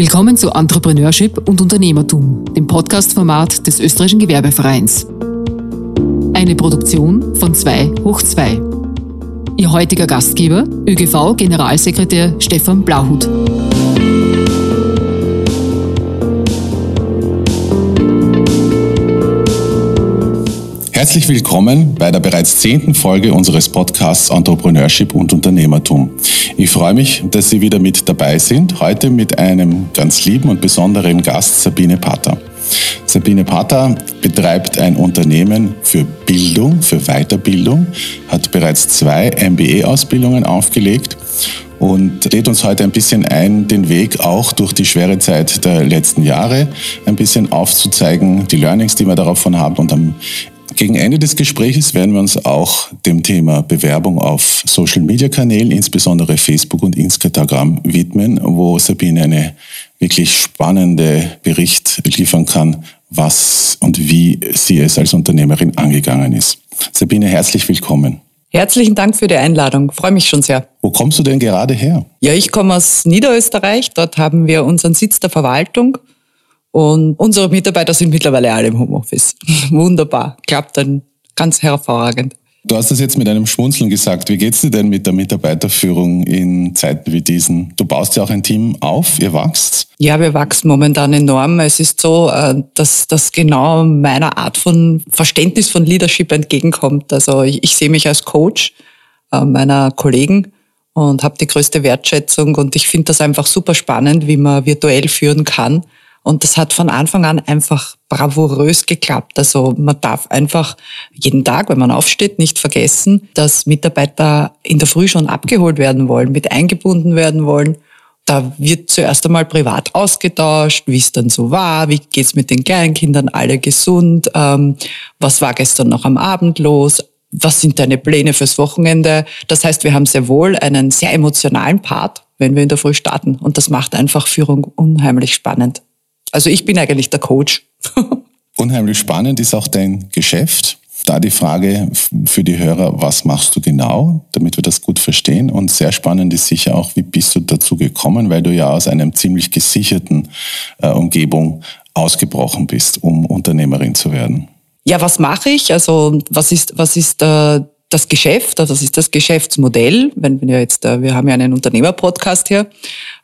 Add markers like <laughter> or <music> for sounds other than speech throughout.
Willkommen zu Entrepreneurship und Unternehmertum, dem Podcast-Format des Österreichischen Gewerbevereins. Eine Produktion von 2 hoch 2. Ihr heutiger Gastgeber, ÖGV-Generalsekretär Stefan Blauhut. Herzlich willkommen bei der bereits zehnten Folge unseres Podcasts Entrepreneurship und Unternehmertum. Ich freue mich, dass Sie wieder mit dabei sind, heute mit einem ganz lieben und besonderen Gast, Sabine Pater. Sabine Pater betreibt ein Unternehmen für Bildung, für Weiterbildung, hat bereits zwei MBA-Ausbildungen aufgelegt und lädt uns heute ein bisschen ein, den Weg auch durch die schwere Zeit der letzten Jahre ein bisschen aufzuzeigen, die Learnings, die wir davon haben und am gegen Ende des Gesprächs werden wir uns auch dem Thema Bewerbung auf Social-Media-Kanälen, insbesondere Facebook und Instagram, widmen, wo Sabine eine wirklich spannende Bericht liefern kann, was und wie sie es als Unternehmerin angegangen ist. Sabine, herzlich willkommen. Herzlichen Dank für die Einladung. Freue mich schon sehr. Wo kommst du denn gerade her? Ja, ich komme aus Niederösterreich. Dort haben wir unseren Sitz der Verwaltung und unsere Mitarbeiter sind mittlerweile alle im Homeoffice. <laughs> Wunderbar. Klappt dann ganz hervorragend. Du hast das jetzt mit einem Schmunzeln gesagt. Wie geht's dir denn mit der Mitarbeiterführung in Zeiten wie diesen? Du baust ja auch ein Team auf, ihr wachst. Ja, wir wachsen momentan enorm. Es ist so, äh, dass das genau meiner Art von Verständnis von Leadership entgegenkommt. Also ich, ich sehe mich als Coach äh, meiner Kollegen und habe die größte Wertschätzung und ich finde das einfach super spannend, wie man virtuell führen kann und das hat von Anfang an einfach bravourös geklappt. Also man darf einfach jeden Tag, wenn man aufsteht, nicht vergessen, dass Mitarbeiter in der Früh schon abgeholt werden wollen, mit eingebunden werden wollen. Da wird zuerst einmal privat ausgetauscht, wie es dann so war, wie geht's mit den Kleinkindern, alle gesund, ähm, was war gestern noch am Abend los, was sind deine Pläne fürs Wochenende. Das heißt, wir haben sehr wohl einen sehr emotionalen Part, wenn wir in der Früh starten. Und das macht einfach Führung unheimlich spannend. Also ich bin eigentlich der Coach. <laughs> Unheimlich spannend ist auch dein Geschäft. Da die Frage für die Hörer, was machst du genau, damit wir das gut verstehen? Und sehr spannend ist sicher auch, wie bist du dazu gekommen, weil du ja aus einem ziemlich gesicherten äh, Umgebung ausgebrochen bist, um Unternehmerin zu werden. Ja, was mache ich? Also was ist, was ist äh, das Geschäft? Also das ist das Geschäftsmodell. Wenn wir jetzt, äh, wir haben ja einen Unternehmerpodcast hier.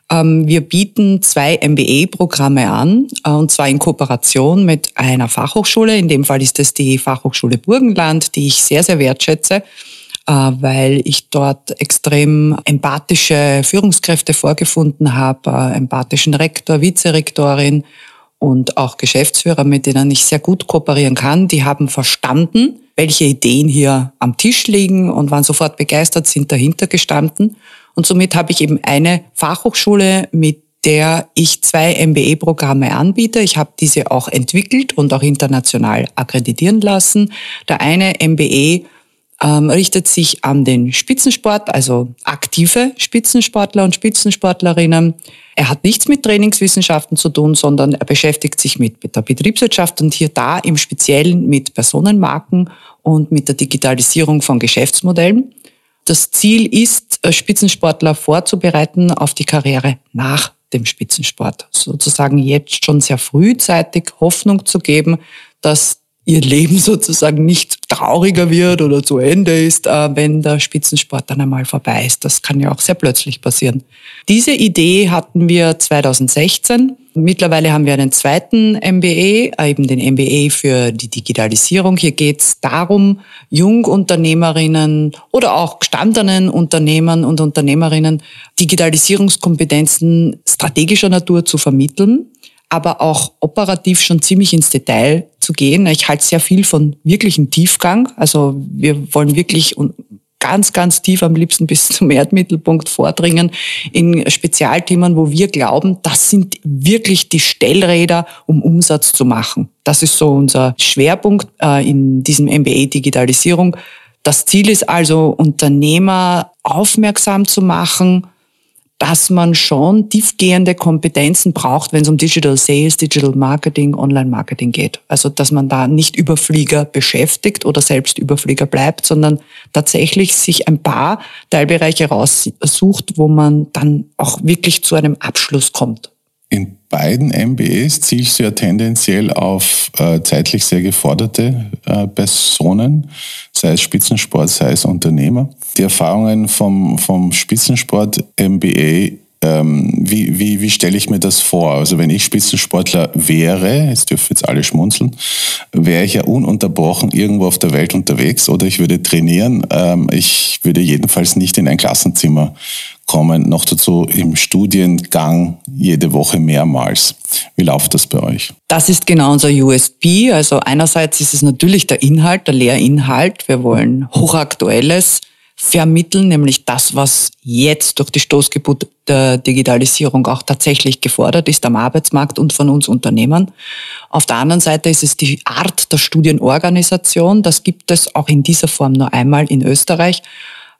Ähm, wir bieten zwei MBA-Programme an, äh, und zwar in Kooperation mit einer Fachhochschule. In dem Fall ist es die Fachhochschule Burgenland, die ich sehr, sehr wertschätze, äh, weil ich dort extrem empathische Führungskräfte vorgefunden habe, äh, empathischen Rektor, Vizerektorin und auch Geschäftsführer, mit denen ich sehr gut kooperieren kann. Die haben verstanden, welche Ideen hier am Tisch liegen und waren sofort begeistert, sind dahinter gestanden. Und somit habe ich eben eine Fachhochschule, mit der ich zwei MBE-Programme anbiete. Ich habe diese auch entwickelt und auch international akkreditieren lassen. Der eine MBE ähm, richtet sich an den Spitzensport, also aktive Spitzensportler und Spitzensportlerinnen. Er hat nichts mit Trainingswissenschaften zu tun, sondern er beschäftigt sich mit, mit der Betriebswirtschaft und hier da im Speziellen mit Personenmarken und mit der Digitalisierung von Geschäftsmodellen. Das Ziel ist, äh, Spitzensportler vorzubereiten auf die Karriere nach dem Spitzensport. Sozusagen jetzt schon sehr frühzeitig Hoffnung zu geben, dass ihr Leben <laughs> sozusagen nicht trauriger wird oder zu Ende ist, äh, wenn der Spitzensport dann einmal vorbei ist. Das kann ja auch sehr plötzlich passieren. Diese Idee hatten wir 2016. Mittlerweile haben wir einen zweiten MBA, äh, eben den MBA für die Digitalisierung. Hier geht es darum, Jungunternehmerinnen oder auch gestandenen Unternehmern und Unternehmerinnen Digitalisierungskompetenzen strategischer Natur zu vermitteln aber auch operativ schon ziemlich ins Detail zu gehen. Ich halte sehr viel von wirklichem Tiefgang. Also wir wollen wirklich ganz, ganz tief am liebsten bis zum Erdmittelpunkt vordringen in Spezialthemen, wo wir glauben, das sind wirklich die Stellräder, um Umsatz zu machen. Das ist so unser Schwerpunkt äh, in diesem MBA Digitalisierung. Das Ziel ist also, Unternehmer aufmerksam zu machen, dass man schon tiefgehende Kompetenzen braucht, wenn es um Digital Sales, Digital Marketing, Online Marketing geht. Also, dass man da nicht Überflieger beschäftigt oder selbst Überflieger bleibt, sondern tatsächlich sich ein paar Teilbereiche raussucht, wo man dann auch wirklich zu einem Abschluss kommt. In beiden MBAs zielst du ja tendenziell auf äh, zeitlich sehr geforderte äh, Personen, sei es Spitzensport, sei es Unternehmer. Die Erfahrungen vom, vom Spitzensport MBA ähm, wie, wie, wie stelle ich mir das vor? Also wenn ich Spitzensportler wäre, jetzt dürfen jetzt alle schmunzeln, wäre ich ja ununterbrochen irgendwo auf der Welt unterwegs oder ich würde trainieren. Ähm, ich würde jedenfalls nicht in ein Klassenzimmer kommen, noch dazu im Studiengang jede Woche mehrmals. Wie läuft das bei euch? Das ist genau unser USP. Also einerseits ist es natürlich der Inhalt, der Lehrinhalt. Wir wollen hochaktuelles vermitteln, nämlich das, was jetzt durch die Stoßgeburt der Digitalisierung auch tatsächlich gefordert ist am Arbeitsmarkt und von uns Unternehmern. Auf der anderen Seite ist es die Art der Studienorganisation. Das gibt es auch in dieser Form nur einmal in Österreich.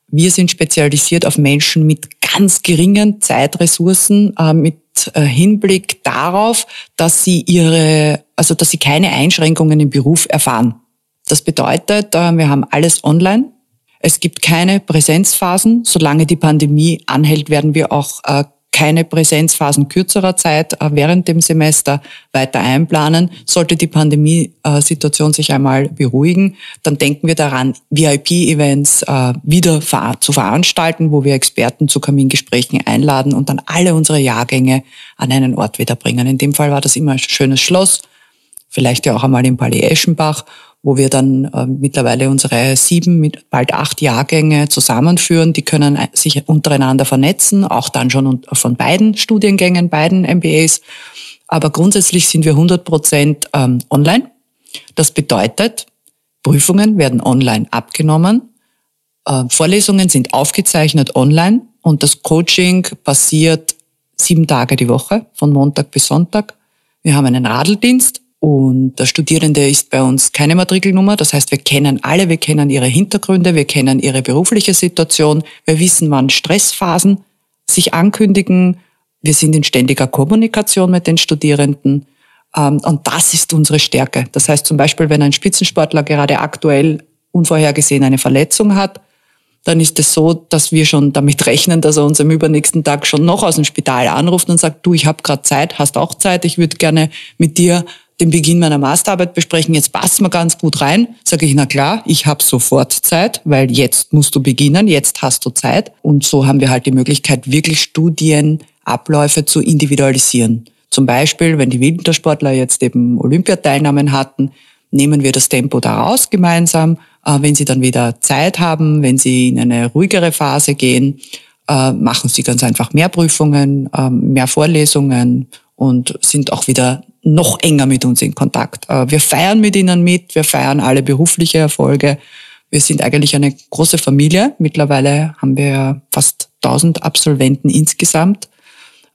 Wir sind spezialisiert auf Menschen mit ganz geringen Zeitressourcen, äh, mit äh, Hinblick darauf, dass sie ihre, also dass sie keine Einschränkungen im Beruf erfahren. Das bedeutet, äh, wir haben alles online. Es gibt keine Präsenzphasen. Solange die Pandemie anhält, werden wir auch keine Präsenzphasen kürzerer Zeit äh, während dem Semester weiter einplanen. Sollte die Pandemiesituation sich einmal beruhigen, dann denken wir daran, VIP-Events äh, wieder zu veranstalten, wo wir Experten zu Kamingesprächen einladen und dann alle unsere Jahrgänge an einen Ort wiederbringen. In dem Fall war das immer ein schönes Schloss, vielleicht ja auch einmal im Palais Eschenbach wo wir dann äh, mittlerweile unsere sieben, mit bald acht Jahrgänge zusammenführen. Die können sich untereinander vernetzen, auch dann schon von beiden Studiengängen, beiden MBAs. Aber grundsätzlich sind wir 100 Prozent ähm, online. Das bedeutet, Prüfungen werden online abgenommen, äh, Vorlesungen sind aufgezeichnet online und das Coaching passiert sieben Tage die Woche, von Montag bis Sonntag. Wir haben einen Radeldienst, und der Studierende ist bei uns keine Matrikelnummer. Das heißt, wir kennen alle, wir kennen ihre Hintergründe, wir kennen ihre berufliche Situation, wir wissen, wann Stressphasen sich ankündigen. Wir sind in ständiger Kommunikation mit den Studierenden. Ähm, und das ist unsere Stärke. Das heißt zum Beispiel, wenn ein Spitzensportler gerade aktuell unvorhergesehen eine Verletzung hat, dann ist es so, dass wir schon damit rechnen, dass er uns am übernächsten Tag schon noch aus dem Spital anruft und sagt, du, ich habe gerade Zeit, hast auch Zeit, ich würde gerne mit dir den Beginn meiner Masterarbeit besprechen, jetzt passt mir ganz gut rein, sage ich, na klar, ich habe sofort Zeit, weil jetzt musst du beginnen, jetzt hast du Zeit. Und so haben wir halt die Möglichkeit, wirklich Studienabläufe zu individualisieren. Zum Beispiel, wenn die Wintersportler jetzt eben Olympiateilnahmen hatten, nehmen wir das Tempo daraus gemeinsam. Äh, wenn sie dann wieder Zeit haben, wenn sie in eine ruhigere Phase gehen, äh, machen sie ganz einfach mehr Prüfungen, ähm, mehr Vorlesungen und sind auch wieder noch enger mit uns in Kontakt. Äh, wir feiern mit ihnen mit, wir feiern alle berufliche Erfolge. Wir sind eigentlich eine große Familie. Mittlerweile haben wir fast 1000 Absolventen insgesamt,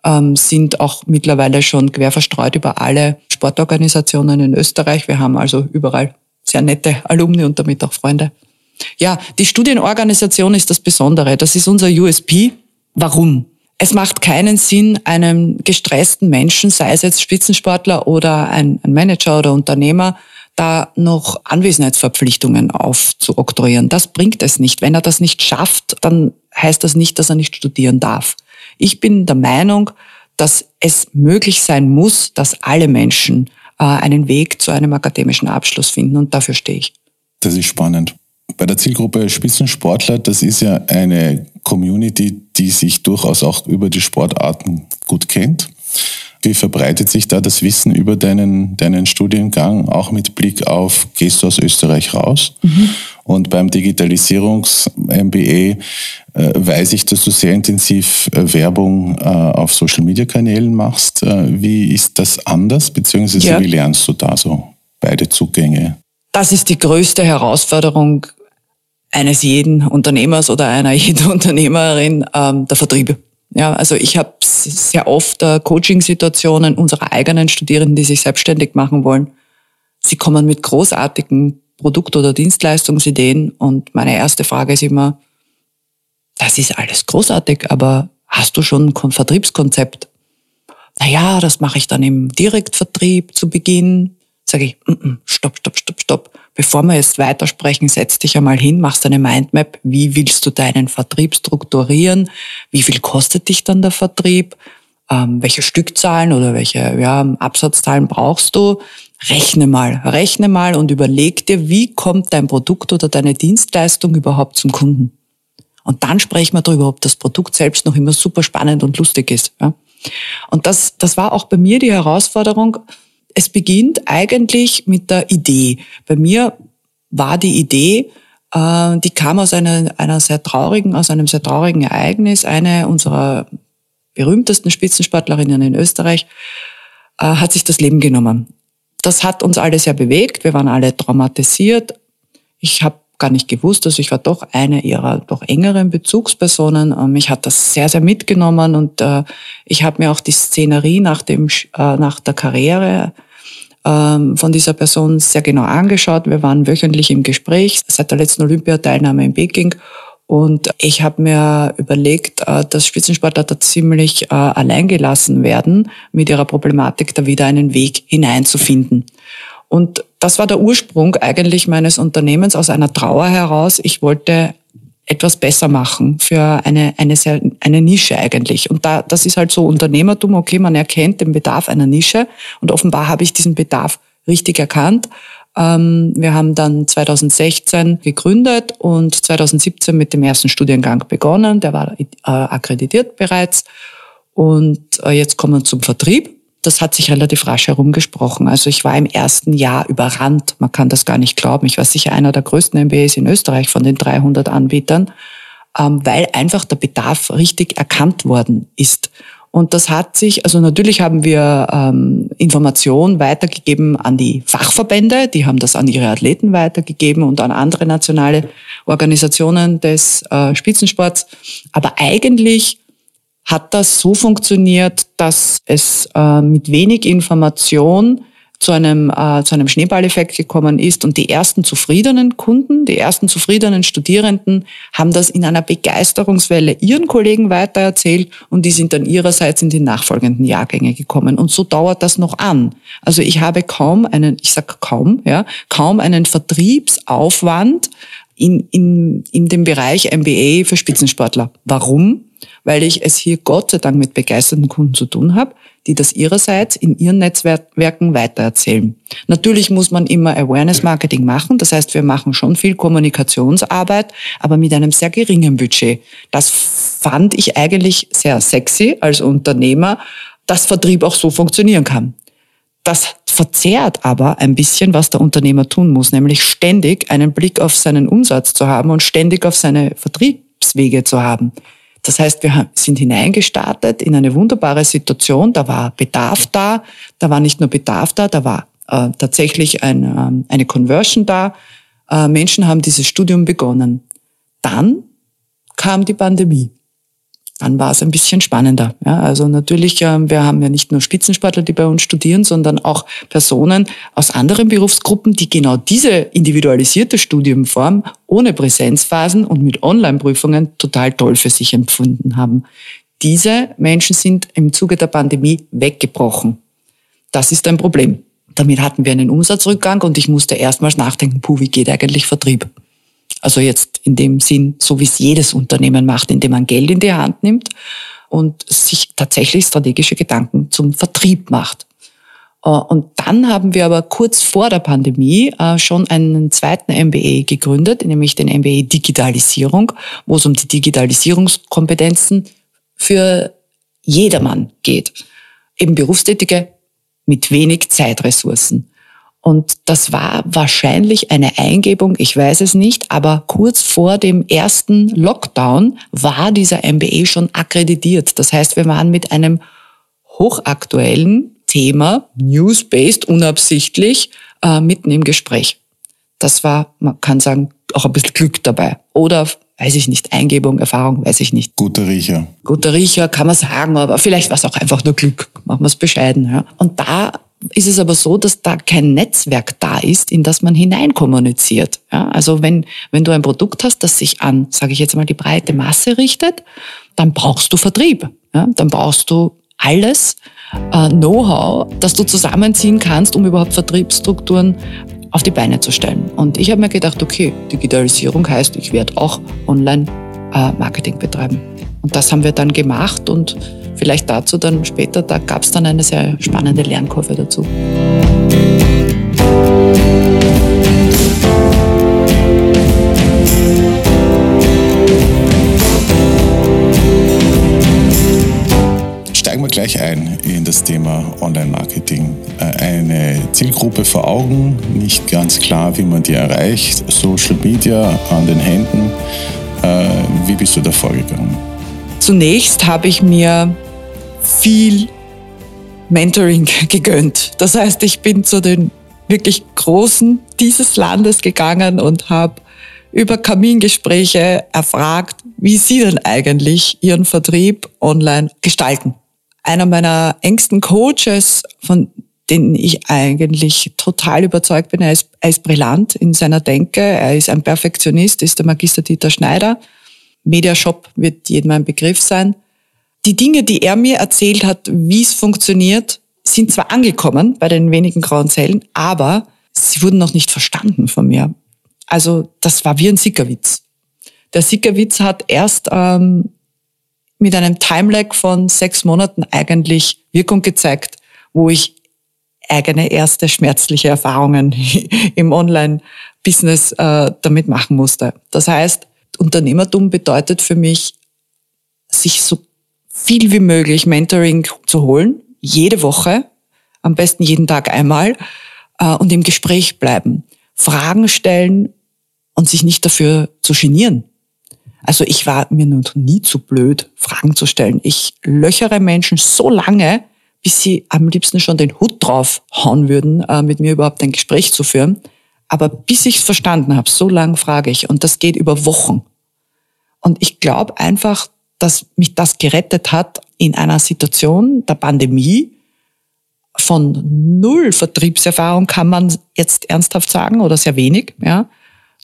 ähm, sind auch mittlerweile schon quer verstreut über alle Sportorganisationen in Österreich. Wir haben also überall sehr nette Alumni und damit auch Freunde. Ja, die Studienorganisation ist das Besondere. Das ist unser USP. Warum? Es macht keinen Sinn, einem gestressten Menschen, sei es jetzt Spitzensportler oder ein, Manager oder Unternehmer, da noch Anwesenheitsverpflichtungen aufzuoktroyieren. Das bringt es nicht. Wenn er das nicht schafft, dann heißt das nicht, dass er nicht studieren darf. Ich bin der Meinung, dass es möglich sein muss, dass alle Menschen äh, einen Weg zu einem akademischen Abschluss finden und dafür stehe ich. Das ist spannend. Bei der Zielgruppe Spitzensportler, das ist ja eine Community, die sich durchaus auch über die Sportarten gut kennt. Wie verbreitet sich da das Wissen über deinen, deinen Studiengang, auch mit Blick auf, gehst du aus Österreich raus? Mhm. Und beim Digitalisierungs-MBA äh, weiß ich, dass du sehr intensiv äh, Werbung äh, auf Social-Media-Kanälen machst. Wie ist das anders, beziehungsweise ja. wie lernst du da so beide Zugänge? Das ist die größte Herausforderung eines jeden Unternehmers oder einer <laughs> jeden Unternehmerin, ähm, der Vertrieb. Ja, also ich habe sehr oft äh, Coaching-Situationen unserer eigenen Studierenden, die sich selbstständig machen wollen. Sie kommen mit großartigen Produkt- oder Dienstleistungsideen und meine erste Frage ist immer, das ist alles großartig, aber hast du schon ein Vertriebskonzept? Naja, das mache ich dann im Direktvertrieb zu Beginn. Sage ich, mm -mm, stopp, stopp, stopp, stopp bevor wir jetzt weitersprechen, setz dich einmal hin, machst eine Mindmap. Wie willst du deinen Vertrieb strukturieren? Wie viel kostet dich dann der Vertrieb? ähm, welche Stückzahlen oder welche ja, Absatzzahlen brauchst du. Rechne mal, rechne mal und überleg dir, wie kommt dein Produkt oder deine Dienstleistung überhaupt zum Kunden. Und dann sprechen wir darüber, ob das Produkt selbst noch immer super spannend und lustig ist. Ja? Und das, das war auch bei mir die Herausforderung. Es beginnt eigentlich mit der Idee. Bei mir war die Idee, äh, die kam aus einer, einer sehr traurigen, aus einem sehr traurigen Ereignis. Eine unserer berühmtesten Spitzensportlerinnen in Österreich äh, hat sich das Leben genommen. Das hat uns alle sehr bewegt. Wir waren alle traumatisiert. Ich habe gar nicht gewusst. Also ich war doch eine ihrer doch engeren Bezugspersonen. Ähm, mich hat das sehr, sehr mitgenommen und äh, ich habe mir auch die Szenerie nach, dem, äh, nach der Karriere ähm, von dieser Person sehr genau angeschaut. Wir waren wöchentlich im Gespräch seit der letzten Olympiateilnahme in Peking. Und ich habe mir überlegt, äh, dass Spitzensportler da ziemlich äh, alleingelassen werden, mit ihrer Problematik da wieder einen Weg hineinzufinden. Und das war der Ursprung eigentlich meines Unternehmens aus einer Trauer heraus. Ich wollte etwas besser machen für eine, eine, sehr, eine Nische eigentlich. Und da, das ist halt so Unternehmertum, okay, man erkennt den Bedarf einer Nische und offenbar habe ich diesen Bedarf richtig erkannt. Ähm, wir haben dann 2016 gegründet und 2017 mit dem ersten Studiengang begonnen. Der war äh, akkreditiert bereits. Und äh, jetzt kommen wir zum Vertrieb das hat sich relativ rasch herumgesprochen. Also ich war im ersten Jahr überrannt. Man kann das gar nicht glauben. Ich war sicher einer der größten MBAs in Österreich von den 300 Anbietern, ähm, weil einfach der Bedarf richtig erkannt worden ist. Und das hat sich, also natürlich haben wir ähm, Informationen weitergegeben an die Fachverbände, die haben das an ihre Athleten weitergegeben und an andere nationale Organisationen des äh, Spitzensports. Aber eigentlich hat das so funktioniert, dass es äh, mit wenig Information zu einem, äh, zu einem Schneeballeffekt gekommen ist und die ersten zufriedenen Kunden, die ersten zufriedenen Studierenden haben das in einer Begeisterungswelle ihren Kollegen weitererzählt und die sind dann ihrerseits in die nachfolgenden Jahrgänge gekommen. Und so dauert das noch an. Also ich habe kaum einen, ich sag kaum, ja, kaum einen Vertriebsaufwand in, in, in dem Bereich MBA für Spitzensportler. Warum? weil ich es hier Gott sei Dank mit begeisterten Kunden zu tun habe, die das ihrerseits in ihren Netzwerken weitererzählen. Natürlich muss man immer Awareness-Marketing machen, das heißt, wir machen schon viel Kommunikationsarbeit, aber mit einem sehr geringen Budget. Das fand ich eigentlich sehr sexy als Unternehmer, dass Vertrieb auch so funktionieren kann. Das verzerrt aber ein bisschen, was der Unternehmer tun muss, nämlich ständig einen Blick auf seinen Umsatz zu haben und ständig auf seine Vertriebswege zu haben. Das heißt, wir sind hineingestartet in eine wunderbare Situation. Da war Bedarf da. Da war nicht nur Bedarf da, da war äh, tatsächlich ein, äh, eine Conversion da. Äh, Menschen haben dieses Studium begonnen. Dann kam die Pandemie dann war es ein bisschen spannender. Ja, also natürlich, äh, wir haben ja nicht nur Spitzensportler, die bei uns studieren, sondern auch Personen aus anderen Berufsgruppen, die genau diese individualisierte Studiumform ohne Präsenzphasen und mit Online-Prüfungen total toll für sich empfunden haben. Diese Menschen sind im Zuge der Pandemie weggebrochen. Das ist ein Problem. Damit hatten wir einen Umsatzrückgang und ich musste erstmals nachdenken, puh, wie geht eigentlich Vertrieb? Also jetzt in dem Sinn, so wie es jedes Unternehmen macht, indem man Geld in die Hand nimmt und sich tatsächlich strategische Gedanken zum Vertrieb macht. Äh, und dann haben wir aber kurz vor der Pandemie äh, schon einen zweiten MBA gegründet, nämlich den MBA Digitalisierung, wo es um die Digitalisierungskompetenzen für jedermann geht. Eben Berufstätige mit wenig Zeitressourcen. Und das war wahrscheinlich eine Eingebung, ich weiß es nicht, aber kurz vor dem ersten Lockdown war dieser MBA schon akkreditiert. Das heißt, wir waren mit einem hochaktuellen Thema, news-based, unabsichtlich, äh, mitten im Gespräch. Das war, man kann sagen, auch ein bisschen Glück dabei. Oder weiß ich nicht, Eingebung, Erfahrung, weiß ich nicht. Guter Riecher. Guter Riecher, kann man sagen, aber vielleicht war es auch einfach nur Glück. Machen wir es bescheiden. Ja. Und da ist es aber so, dass da kein Netzwerk da ist, in das man hineinkommuniziert. Ja, also wenn, wenn du ein Produkt hast, das sich an, sage ich jetzt mal, die breite Masse richtet, dann brauchst du Vertrieb. Ja, dann brauchst du alles äh, Know-how, das du zusammenziehen kannst, um überhaupt Vertriebsstrukturen auf die Beine zu stellen. Und ich habe mir gedacht, okay, Digitalisierung heißt, ich werde auch Online-Marketing äh, betreiben. Und das haben wir dann gemacht und vielleicht dazu dann später, da gab es dann eine sehr spannende Lernkurve dazu. Steigen wir gleich ein in das Thema Online-Marketing. Äh, eine Zielgruppe vor Augen, nicht ganz klar, wie man die erreicht, Social Media an den Händen. Äh, wie bist du da vorgegangen? Zunächst habe ich mir viel Mentoring <laughs> gegönnt. Das heißt, ich bin zu den wirklich Großen dieses Landes gegangen und habe über Kamingespräche erfragt, wie sie denn eigentlich ihren Vertrieb online gestalten einer meiner engsten Coaches, von denen ich eigentlich total überzeugt bin, er ist, er ist brillant in seiner Denke, er ist ein Perfektionist, ist der Magister Dieter Schneider. Mediashop wird jedem ein Begriff sein. Die Dinge, die er mir erzählt hat, wie es funktioniert, sind zwar angekommen bei den wenigen grauen Zellen, aber sie wurden noch nicht verstanden von mir. Also das war wie ein Sickerwitz. Der Sickerwitz hat erst ähm, mit einem Timelag von sechs Monaten eigentlich Wirkung gezeigt, wo ich eigene erste schmerzliche Erfahrungen <laughs> im Online-Business äh, damit machen musste. Das heißt, Unternehmertum bedeutet für mich, sich so viel wie möglich Mentoring zu holen, jede Woche, am besten jeden Tag einmal, äh, und im Gespräch bleiben, Fragen stellen und sich nicht dafür zu genieren. Also ich war mir noch nie zu blöd, Fragen zu stellen. Ich löchere Menschen so lange, bis sie am liebsten schon den Hut drauf hauen würden, äh, mit mir überhaupt ein Gespräch zu führen. Aber bis ich es verstanden habe, so lange frage ich. Und das geht über Wochen. Und ich glaube einfach, dass mich das gerettet hat in einer Situation der Pandemie. Von null Vertriebserfahrung kann man jetzt ernsthaft sagen oder sehr wenig, ja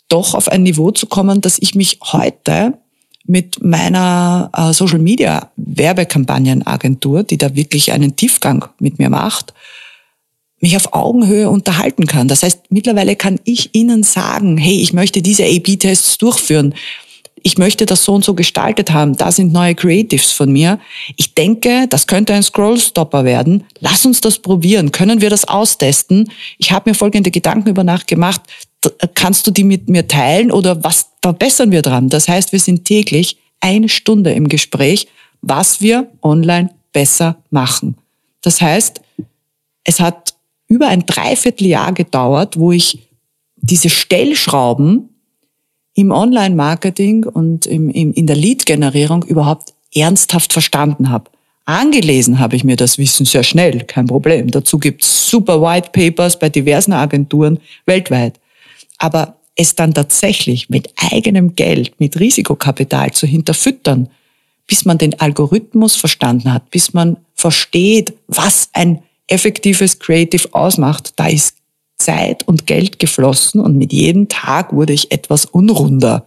doch auf ein Niveau zu kommen, dass ich mich heute mit meiner äh, Social Media Werbekampagnenagentur, die da wirklich einen Tiefgang mit mir macht, mich auf Augenhöhe unterhalten kann. Das heißt, mittlerweile kann ich Ihnen sagen, hey, ich möchte diese A-B-Tests durchführen ich möchte das so und so gestaltet haben, da sind neue Creatives von mir. Ich denke, das könnte ein Scrollstopper werden. Lass uns das probieren. Können wir das austesten? Ich habe mir folgende Gedanken über Nacht gemacht. Kannst du die mit mir teilen oder was verbessern wir dran? Das heißt, wir sind täglich eine Stunde im Gespräch, was wir online besser machen. Das heißt, es hat über ein Dreivierteljahr gedauert, wo ich diese Stellschrauben im Online-Marketing und im, im, in der Lead-Generierung überhaupt ernsthaft verstanden habe. Angelesen habe ich mir das Wissen sehr schnell, kein Problem. Dazu gibt es super White Papers bei diversen Agenturen weltweit. Aber es dann tatsächlich mit eigenem Geld, mit Risikokapital zu hinterfüttern, bis man den Algorithmus verstanden hat, bis man versteht, was ein effektives Creative ausmacht, da ist Zeit und Geld geflossen und mit jedem Tag wurde ich etwas unrunder,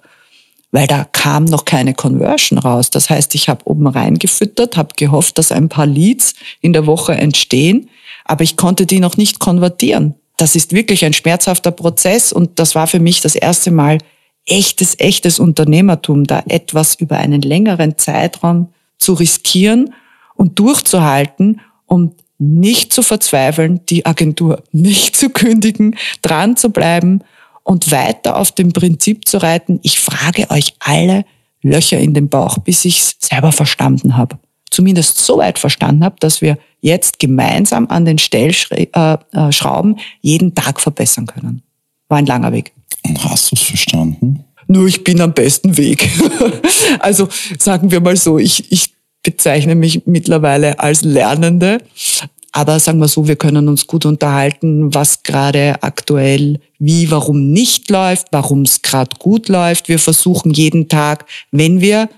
weil da kam noch keine Conversion raus. Das heißt, ich habe oben reingefüttert, habe gehofft, dass ein paar Leads in der Woche entstehen, aber ich konnte die noch nicht konvertieren. Das ist wirklich ein schmerzhafter Prozess und das war für mich das erste Mal echtes, echtes Unternehmertum, da etwas über einen längeren Zeitraum zu riskieren und durchzuhalten, um nicht zu verzweifeln, die Agentur nicht zu kündigen, dran zu bleiben und weiter auf dem Prinzip zu reiten, ich frage euch alle Löcher in den Bauch, bis ich es selber verstanden habe. Zumindest so weit verstanden habe, dass wir jetzt gemeinsam an den Stellschrauben äh, äh, jeden Tag verbessern können. War ein langer Weg. Und hast du es verstanden? Nur ich bin am besten Weg. <laughs> also sagen wir mal so, ich, ich bezeichne mich mittlerweile als Lernende. Aber sagen wir so, wir können uns gut unterhalten, was gerade aktuell wie, warum nicht läuft, warum es gerade gut läuft. Wir versuchen jeden Tag, wenn wir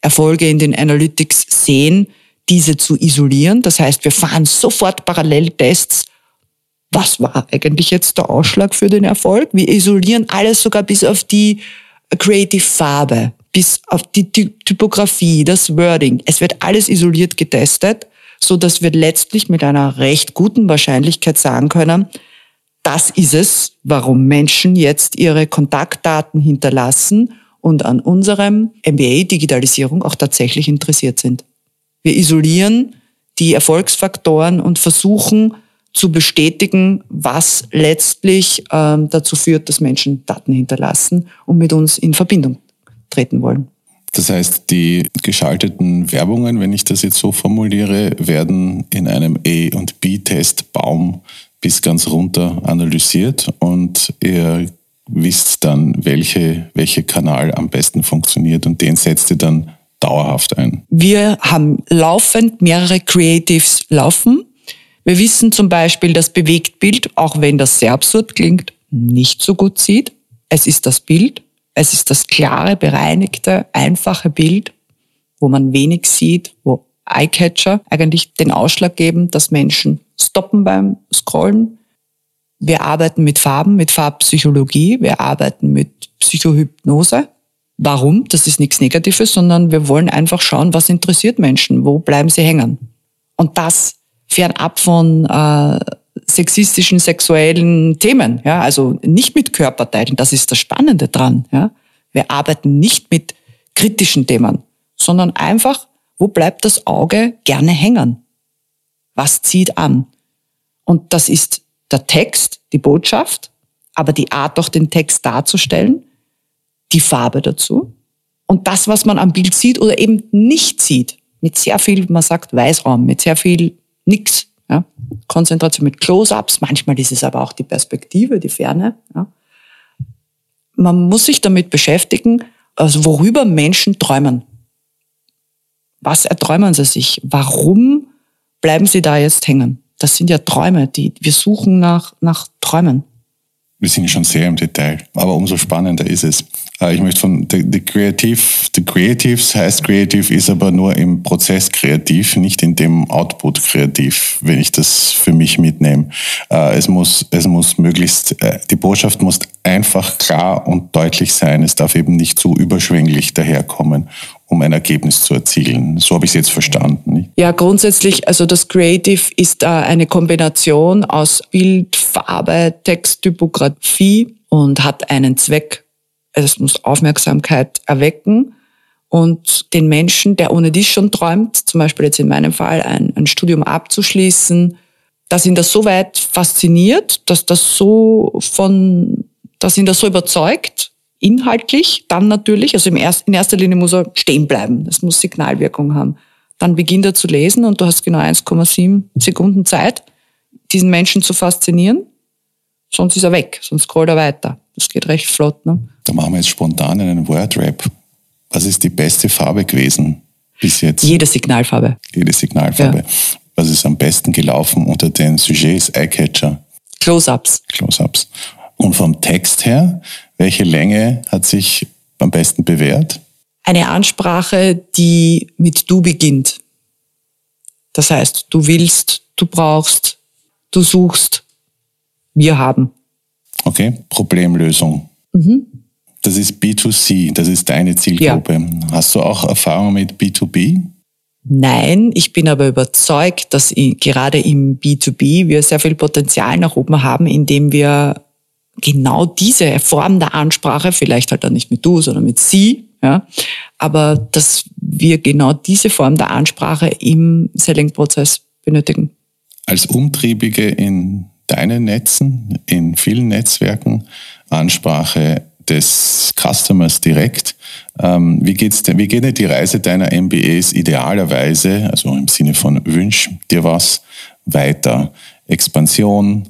Erfolge in den Analytics sehen, diese zu isolieren. Das heißt, wir fahren sofort Paralleltests. Was war eigentlich jetzt der Ausschlag für den Erfolg? Wir isolieren alles sogar bis auf die Creative Farbe bis auf die Typografie, das Wording. Es wird alles isoliert getestet, so dass wir letztlich mit einer recht guten Wahrscheinlichkeit sagen können, das ist es, warum Menschen jetzt ihre Kontaktdaten hinterlassen und an unserem MBA Digitalisierung auch tatsächlich interessiert sind. Wir isolieren die Erfolgsfaktoren und versuchen zu bestätigen, was letztlich ähm, dazu führt, dass Menschen Daten hinterlassen und mit uns in Verbindung treten wollen. Das heißt, die geschalteten Werbungen, wenn ich das jetzt so formuliere, werden in einem A- und B-Test-Baum bis ganz runter analysiert und ihr wisst dann, welche, welcher Kanal am besten funktioniert und den setzt ihr dann dauerhaft ein. Wir haben laufend mehrere Creatives laufen. Wir wissen zum Beispiel, dass Bewegtbild, auch wenn das sehr absurd klingt, nicht so gut sieht. Es ist das Bild. Es ist das klare, bereinigte, einfache Bild, wo man wenig sieht, wo Eyecatcher eigentlich den Ausschlag geben, dass Menschen stoppen beim Scrollen. Wir arbeiten mit Farben, mit Farbpsychologie, wir arbeiten mit Psychohypnose. Warum? Das ist nichts Negatives, sondern wir wollen einfach schauen, was interessiert Menschen, wo bleiben sie hängen. Und das fernab von äh, sexistischen, sexuellen Themen. Ja? Also nicht mit Körperteilen, das ist das Spannende dran. Ja? Wir arbeiten nicht mit kritischen Themen, sondern einfach, wo bleibt das Auge gerne hängen? Was zieht an? Und das ist der Text, die Botschaft, aber die Art, auch den Text darzustellen, die Farbe dazu und das, was man am Bild sieht oder eben nicht sieht, mit sehr viel, man sagt Weißraum, mit sehr viel nix. Ja? Konzentration mit Close-ups, manchmal ist es aber auch die Perspektive, die Ferne. Ja? Man muss sich damit beschäftigen, also worüber Menschen träumen. Was erträumen sie sich? Warum bleiben sie da jetzt hängen? Das sind ja Träume, die wir suchen nach, nach Träumen. Wir sind schon sehr im Detail, aber umso spannender ist es. Äh, ich möchte von the, the Creative, the Creatives heißt Creative, ist aber nur im Prozess kreativ, nicht in dem Output kreativ, wenn ich das für mich mitnehme. Äh, es muss, es muss möglichst, äh, die Botschaft muss einfach klar und deutlich sein. Es darf eben nicht zu überschwänglich daherkommen um ein Ergebnis zu erzielen. So habe ich es jetzt verstanden. Ja, grundsätzlich, also das Creative ist eine Kombination aus Bild, Farbe, Text, Typografie und hat einen Zweck. Es muss Aufmerksamkeit erwecken und den Menschen, der ohne dies schon träumt, zum Beispiel jetzt in meinem Fall ein, ein Studium abzuschließen, dass ihn das so weit fasziniert, dass das so von, dass ihn das so überzeugt, inhaltlich, dann natürlich, also im erst, in erster Linie muss er stehen bleiben. Das muss Signalwirkung haben. Dann beginnt er zu lesen und du hast genau 1,7 Sekunden Zeit, diesen Menschen zu faszinieren. Sonst ist er weg, sonst scrollt er weiter. Das geht recht flott. Ne? Da machen wir jetzt spontan einen Wordrap. Was ist die beste Farbe gewesen bis jetzt? Jede Signalfarbe. Jede Signalfarbe. Ja. Was ist am besten gelaufen unter den Sujets Eyecatcher? Close-ups. Close-ups. Und vom Text her, welche Länge hat sich am besten bewährt? Eine Ansprache, die mit du beginnt. Das heißt, du willst, du brauchst, du suchst, wir haben. Okay, Problemlösung. Mhm. Das ist B2C, das ist deine Zielgruppe. Ja. Hast du auch Erfahrung mit B2B? Nein, ich bin aber überzeugt, dass gerade im B2B wir sehr viel Potenzial nach oben haben, indem wir genau diese Form der Ansprache, vielleicht halt dann nicht mit du, sondern mit sie, ja, aber dass wir genau diese Form der Ansprache im Selling-Prozess benötigen. Als Umtriebige in deinen Netzen, in vielen Netzwerken, Ansprache des Customers direkt. Ähm, wie, geht's denn, wie geht denn die Reise deiner MBAs idealerweise, also im Sinne von wünsch dir was, weiter? Expansion,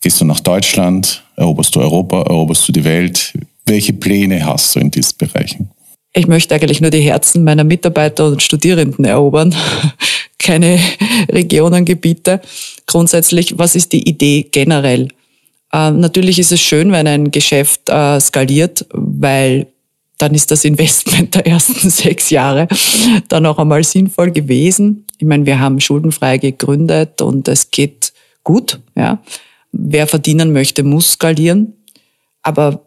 Gehst du nach Deutschland? Eroberst du Europa? Eroberst du die Welt? Welche Pläne hast du in diesen Bereichen? Ich möchte eigentlich nur die Herzen meiner Mitarbeiter und Studierenden erobern, <laughs> keine Regionen, Gebiete. Grundsätzlich, was ist die Idee generell? Äh, natürlich ist es schön, wenn ein Geschäft äh, skaliert, weil dann ist das Investment <laughs> der ersten sechs Jahre dann auch einmal sinnvoll gewesen. Ich meine, wir haben schuldenfrei gegründet und es geht gut, ja wer verdienen möchte, muss skalieren. Aber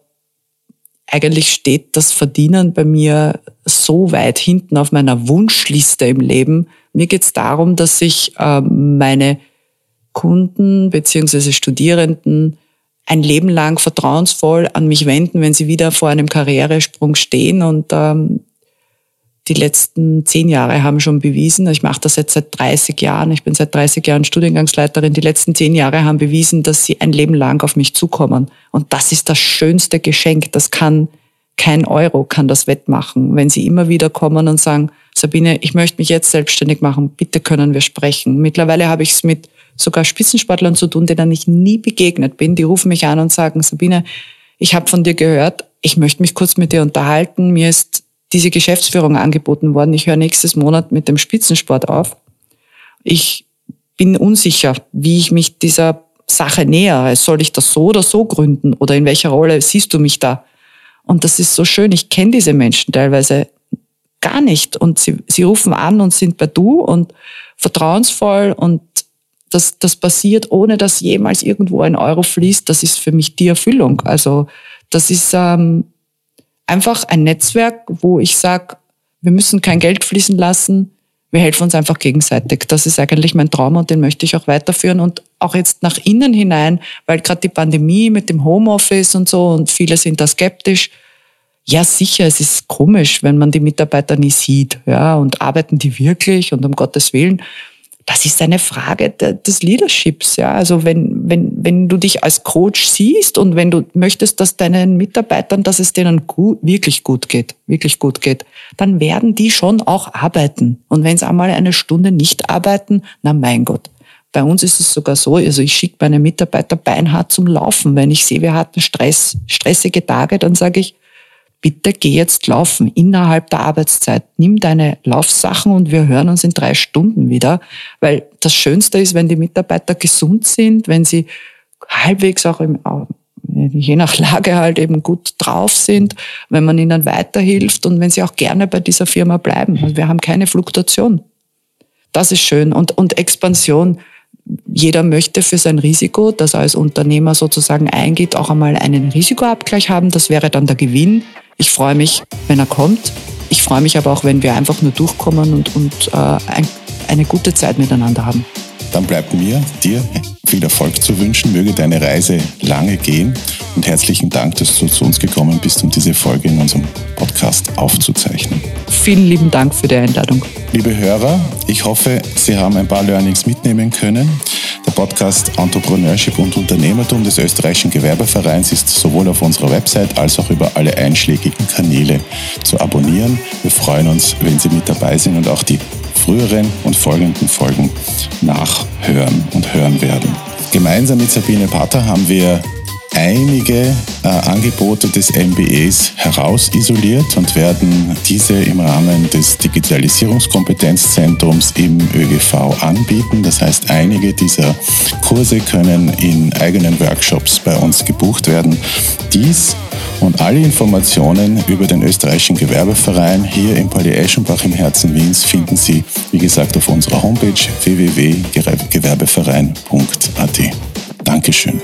eigentlich steht das Verdienen bei mir so weit hinten auf meiner Wunschliste im Leben. Mir geht es darum, dass sich äh, meine Kunden beziehungsweise Studierenden ein Leben lang vertrauensvoll an mich wenden, wenn sie wieder vor einem Karrieresprung stehen und ähm, die letzten zehn Jahre haben schon bewiesen, ich mache das jetzt seit 30 Jahren, ich bin seit 30 Jahren Studiengangsleiterin, die letzten zehn Jahre haben bewiesen, dass sie ein Leben lang auf mich zukommen. Und das ist das schönste Geschenk. Das kann kein Euro kann das wettmachen. Wenn sie immer wieder kommen und sagen, Sabine, ich möchte mich jetzt selbstständig machen, bitte können wir sprechen. Mittlerweile habe ich es mit sogar Spitzensportlern zu tun, denen ich nie begegnet bin. Die rufen mich an und sagen, Sabine, ich habe von dir gehört, ich möchte mich kurz mit dir unterhalten. Mir ist diese Geschäftsführung angeboten worden. Ich höre nächstes Monat mit dem Spitzensport auf. Ich bin unsicher, wie ich mich dieser Sache nähere. Soll ich das so oder so gründen oder in welcher Rolle siehst du mich da? Und das ist so schön. Ich kenne diese Menschen teilweise gar nicht und sie, sie rufen an und sind bei du und vertrauensvoll und das, das passiert, ohne dass jemals irgendwo ein Euro fließt. Das ist für mich die Erfüllung. Also das ist ähm, einfach ein Netzwerk, wo ich sage, wir müssen kein Geld fließen lassen, wir helfen uns einfach gegenseitig. Das ist eigentlich mein Traum und den möchte ich auch weiterführen und auch jetzt nach innen hinein, weil gerade die Pandemie mit dem Homeoffice und so und viele sind da skeptisch. Ja, sicher, es ist komisch, wenn man die Mitarbeiter nie sieht, ja, und arbeiten die wirklich und um Gottes Willen das ist eine Frage des Leaderships. Ja? Also wenn, wenn, wenn du dich als Coach siehst und wenn du möchtest, dass deinen Mitarbeitern, dass es denen gut, wirklich gut geht, wirklich gut geht, dann werden die schon auch arbeiten. Und wenn sie einmal eine Stunde nicht arbeiten, na mein Gott. Bei uns ist es sogar so, also ich schicke meine Mitarbeiter beinhart zum Laufen. Wenn ich sehe, wir hatten Stress, stressige Tage, dann sage ich, bitte geh jetzt laufen innerhalb der Arbeitszeit. Nimm deine Laufsachen und wir hören uns in drei Stunden wieder. Weil das Schönste ist, wenn die Mitarbeiter gesund sind, wenn sie halbwegs auch im, je nach Lage halt eben gut drauf sind, wenn man ihnen weiterhilft und wenn sie auch gerne bei dieser Firma bleiben. Also wir haben keine Fluktuation. Das ist schön. Und, und Expansion, jeder möchte für sein Risiko, das er als Unternehmer sozusagen eingeht, auch einmal einen Risikoabgleich haben. Das wäre dann der Gewinn. Ich freue mich, wenn er kommt. Ich freue mich aber auch, wenn wir einfach nur durchkommen und, und äh, ein, eine gute Zeit miteinander haben. Dann bleibt mir, dir viel Erfolg zu wünschen. Möge deine Reise lange gehen. Und herzlichen Dank, dass du zu uns gekommen bist, um diese Folge in unserem Podcast aufzuzeichnen. Vielen lieben Dank für die Einladung. Liebe Hörer, ich hoffe, Sie haben ein paar Learnings mitnehmen können. Podcast Entrepreneurship und Unternehmertum des österreichischen Gewerbevereins ist sowohl auf unserer Website als auch über alle einschlägigen Kanäle zu abonnieren. Wir freuen uns, wenn Sie mit dabei sind und auch die früheren und folgenden Folgen nachhören und hören werden. Gemeinsam mit Sabine Pater haben wir einige äh, Angebote des MBAs herausisoliert und werden diese im Rahmen des Digitalisierungskompetenzzentrums im ÖGV anbieten. Das heißt, einige dieser Kurse können in eigenen Workshops bei uns gebucht werden. Dies und alle Informationen über den österreichischen Gewerbeverein hier im Palais Eschenbach im Herzen Wiens finden Sie, wie gesagt, auf unserer Homepage www.gewerbeverein.at. Dankeschön.